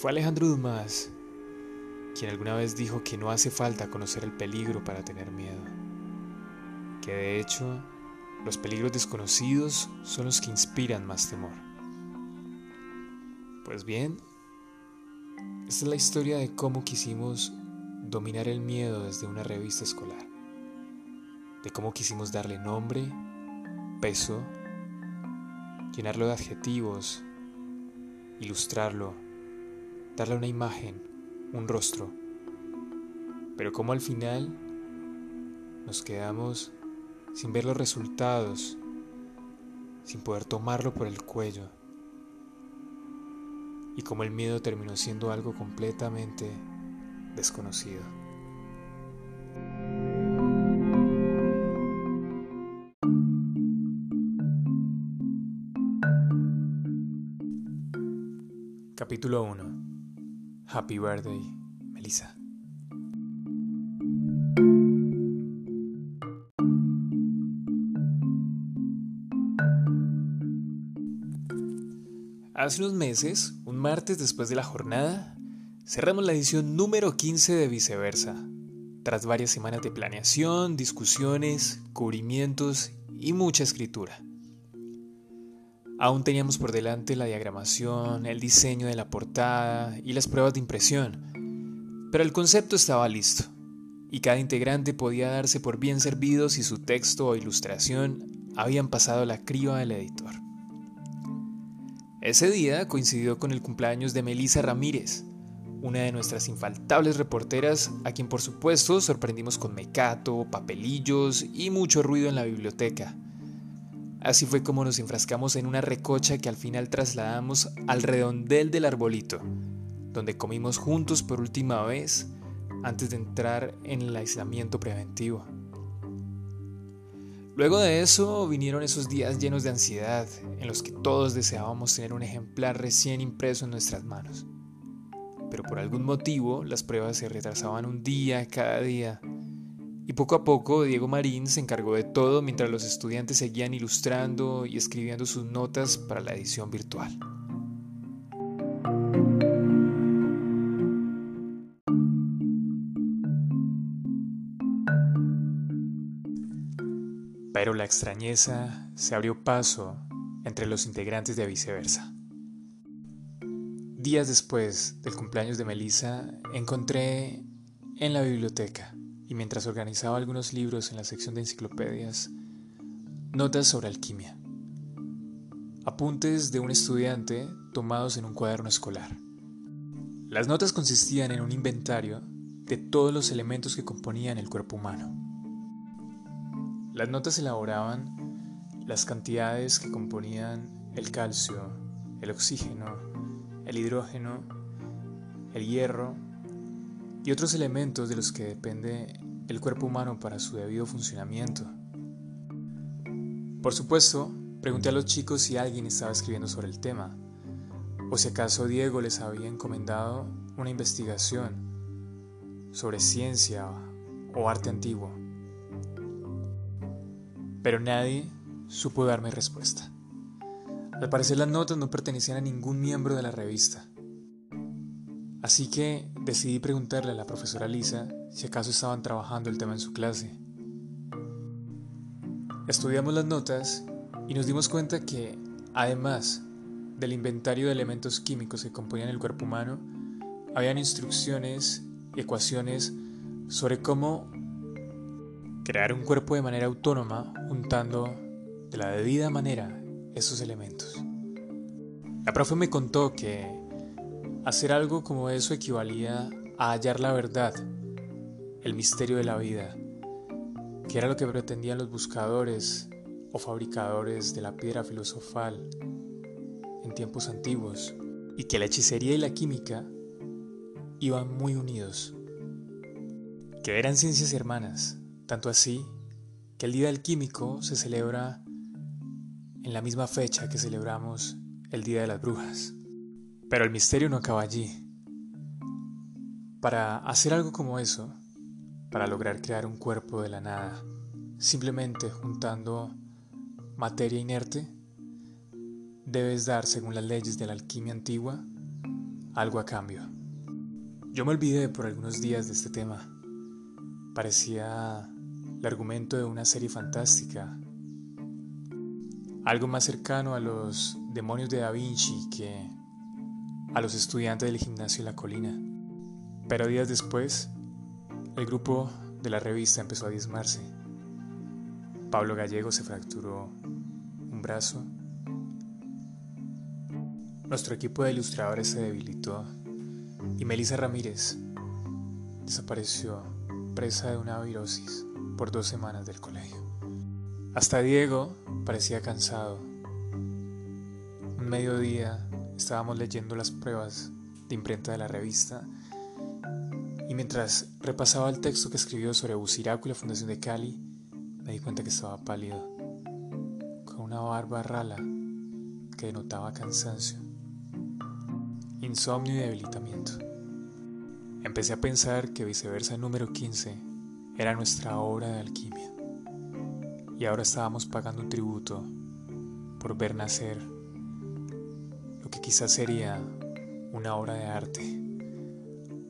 Fue Alejandro Dumas quien alguna vez dijo que no hace falta conocer el peligro para tener miedo, que de hecho los peligros desconocidos son los que inspiran más temor. Pues bien, esta es la historia de cómo quisimos dominar el miedo desde una revista escolar, de cómo quisimos darle nombre, peso, llenarlo de adjetivos, ilustrarlo, darle una imagen, un rostro, pero cómo al final nos quedamos sin ver los resultados, sin poder tomarlo por el cuello y como el miedo terminó siendo algo completamente desconocido. Capítulo 1 Happy Birthday, Melissa. Hace unos meses, un martes después de la jornada, cerramos la edición número 15 de Viceversa, tras varias semanas de planeación, discusiones, cubrimientos y mucha escritura. Aún teníamos por delante la diagramación, el diseño de la portada y las pruebas de impresión, pero el concepto estaba listo, y cada integrante podía darse por bien servido si su texto o ilustración habían pasado la criba del editor. Ese día coincidió con el cumpleaños de Melissa Ramírez, una de nuestras infaltables reporteras, a quien por supuesto sorprendimos con mecato, papelillos y mucho ruido en la biblioteca. Así fue como nos enfrascamos en una recocha que al final trasladamos al redondel del arbolito, donde comimos juntos por última vez antes de entrar en el aislamiento preventivo. Luego de eso vinieron esos días llenos de ansiedad, en los que todos deseábamos tener un ejemplar recién impreso en nuestras manos. Pero por algún motivo las pruebas se retrasaban un día cada día. Y poco a poco Diego Marín se encargó de todo mientras los estudiantes seguían ilustrando y escribiendo sus notas para la edición virtual. Pero la extrañeza se abrió paso entre los integrantes de viceversa. Días después del cumpleaños de Melissa, encontré en la biblioteca y mientras organizaba algunos libros en la sección de enciclopedias, notas sobre alquimia. Apuntes de un estudiante tomados en un cuaderno escolar. Las notas consistían en un inventario de todos los elementos que componían el cuerpo humano. Las notas elaboraban las cantidades que componían el calcio, el oxígeno, el hidrógeno, el hierro y otros elementos de los que depende el cuerpo humano para su debido funcionamiento. Por supuesto, pregunté a los chicos si alguien estaba escribiendo sobre el tema, o si acaso Diego les había encomendado una investigación sobre ciencia o arte antiguo pero nadie supo darme respuesta. Al parecer las notas no pertenecían a ningún miembro de la revista. Así que decidí preguntarle a la profesora Lisa si acaso estaban trabajando el tema en su clase. Estudiamos las notas y nos dimos cuenta que, además del inventario de elementos químicos que componían el cuerpo humano, habían instrucciones y ecuaciones sobre cómo crear un cuerpo de manera autónoma juntando de la debida manera esos elementos. La profe me contó que hacer algo como eso equivalía a hallar la verdad, el misterio de la vida, que era lo que pretendían los buscadores o fabricadores de la piedra filosofal en tiempos antiguos, y que la hechicería y la química iban muy unidos, que eran ciencias hermanas, tanto así que el Día del Químico se celebra en la misma fecha que celebramos el Día de las Brujas. Pero el misterio no acaba allí. Para hacer algo como eso, para lograr crear un cuerpo de la nada, simplemente juntando materia inerte, debes dar, según las leyes de la alquimia antigua, algo a cambio. Yo me olvidé por algunos días de este tema. Parecía el argumento de una serie fantástica, algo más cercano a los demonios de Da Vinci que a los estudiantes del gimnasio la colina. Pero días después, el grupo de la revista empezó a diezmarse. Pablo Gallego se fracturó un brazo. Nuestro equipo de ilustradores se debilitó y Melissa Ramírez desapareció presa de una virosis por dos semanas del colegio. Hasta Diego parecía cansado. Un mediodía estábamos leyendo las pruebas de imprenta de la revista y mientras repasaba el texto que escribió sobre Buciraco y la Fundación de Cali, me di cuenta que estaba pálido, con una barba rala que denotaba cansancio, insomnio y debilitamiento. Empecé a pensar que viceversa número 15 era nuestra obra de alquimia, y ahora estábamos pagando un tributo por ver nacer que quizás sería una obra de arte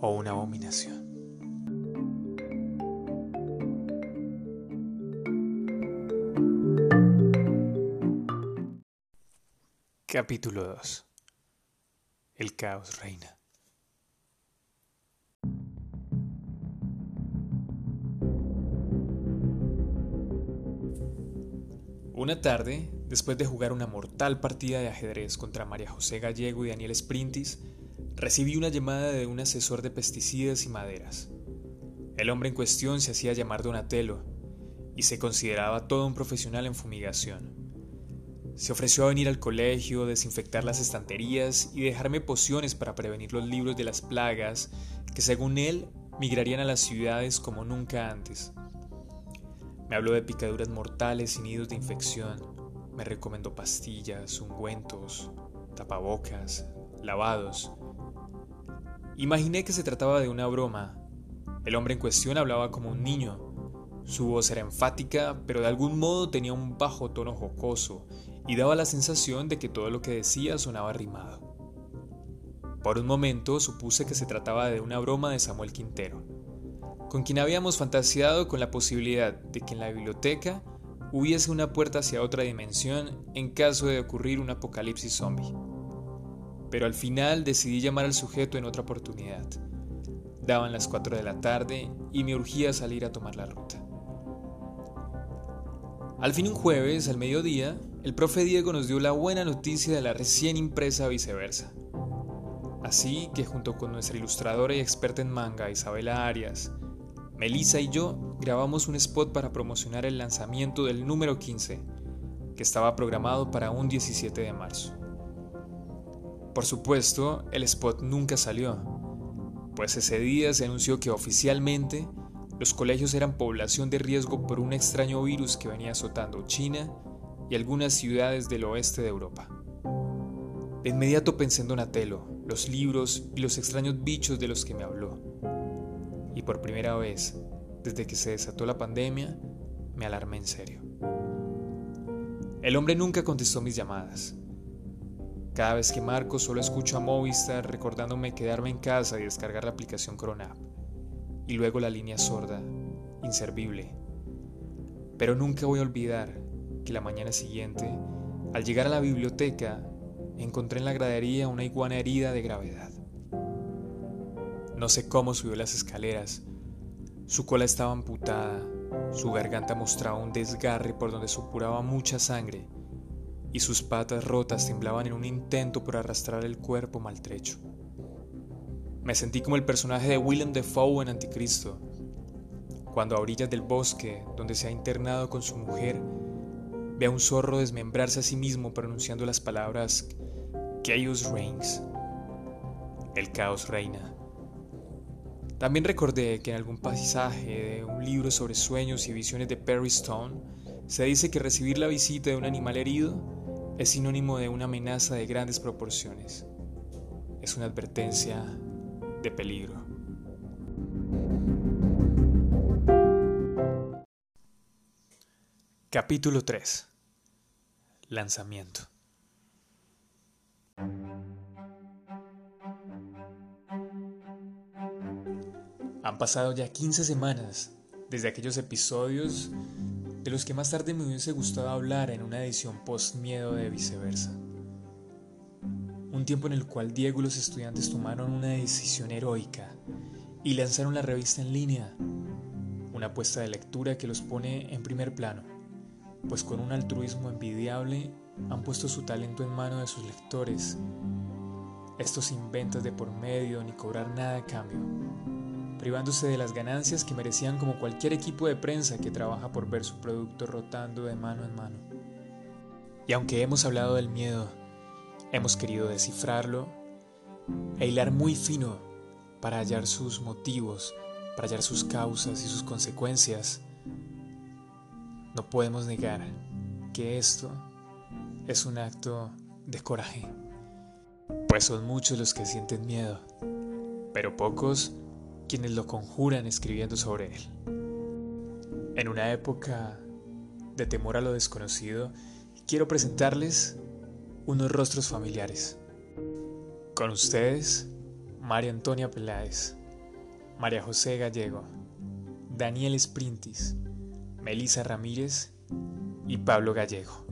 o una abominación. Capítulo 2 El caos reina. Una tarde, después de jugar una mortal partida de ajedrez contra María José Gallego y Daniel Sprintis, recibí una llamada de un asesor de pesticidas y maderas. El hombre en cuestión se hacía llamar Donatello y se consideraba todo un profesional en fumigación. Se ofreció a venir al colegio, desinfectar las estanterías y dejarme pociones para prevenir los libros de las plagas que según él migrarían a las ciudades como nunca antes. Me habló de picaduras mortales y nidos de infección. Me recomendó pastillas, ungüentos, tapabocas, lavados. Imaginé que se trataba de una broma. El hombre en cuestión hablaba como un niño. Su voz era enfática, pero de algún modo tenía un bajo tono jocoso y daba la sensación de que todo lo que decía sonaba rimado. Por un momento supuse que se trataba de una broma de Samuel Quintero, con quien habíamos fantaseado con la posibilidad de que en la biblioteca hubiese una puerta hacia otra dimensión en caso de ocurrir un apocalipsis zombie. Pero al final decidí llamar al sujeto en otra oportunidad. Daban las 4 de la tarde y me urgía salir a tomar la ruta. Al fin un jueves, al mediodía, el profe Diego nos dio la buena noticia de la recién impresa viceversa. Así que junto con nuestra ilustradora y experta en manga, Isabela Arias, Melissa y yo grabamos un spot para promocionar el lanzamiento del número 15, que estaba programado para un 17 de marzo. Por supuesto, el spot nunca salió, pues ese día se anunció que oficialmente los colegios eran población de riesgo por un extraño virus que venía azotando China y algunas ciudades del oeste de Europa. De inmediato pensé en Donatello, los libros y los extraños bichos de los que me habló. Y por primera vez, desde que se desató la pandemia, me alarmé en serio. El hombre nunca contestó mis llamadas. Cada vez que marco solo escucho a Movistar recordándome quedarme en casa y descargar la aplicación Cronap y luego la línea sorda, inservible. Pero nunca voy a olvidar que la mañana siguiente, al llegar a la biblioteca, encontré en la gradería una iguana herida de gravedad. No sé cómo subió las escaleras. Su cola estaba amputada, su garganta mostraba un desgarre por donde supuraba mucha sangre y sus patas rotas temblaban en un intento por arrastrar el cuerpo maltrecho. Me sentí como el personaje de Willem Dafoe en Anticristo, cuando a orillas del bosque, donde se ha internado con su mujer, ve a un zorro desmembrarse a sí mismo pronunciando las palabras Chaos Reigns. El caos reina. También recordé que en algún pasaje de un libro sobre sueños y visiones de Perry Stone se dice que recibir la visita de un animal herido es sinónimo de una amenaza de grandes proporciones. Es una advertencia de peligro. Capítulo 3 Lanzamiento Han pasado ya 15 semanas desde aquellos episodios de los que más tarde me hubiese gustado hablar en una edición post-miedo de viceversa. Un tiempo en el cual Diego y los estudiantes tomaron una decisión heroica y lanzaron la revista en línea, una apuesta de lectura que los pone en primer plano, pues con un altruismo envidiable han puesto su talento en mano de sus lectores, estos sin ventas de por medio ni cobrar nada a cambio privándose de las ganancias que merecían como cualquier equipo de prensa que trabaja por ver su producto rotando de mano en mano. Y aunque hemos hablado del miedo, hemos querido descifrarlo e hilar muy fino para hallar sus motivos, para hallar sus causas y sus consecuencias, no podemos negar que esto es un acto de coraje. Pues son muchos los que sienten miedo, pero pocos quienes lo conjuran escribiendo sobre él. En una época de temor a lo desconocido, quiero presentarles unos rostros familiares. Con ustedes, María Antonia Peláez, María José Gallego, Daniel Sprintis, Melisa Ramírez y Pablo Gallego.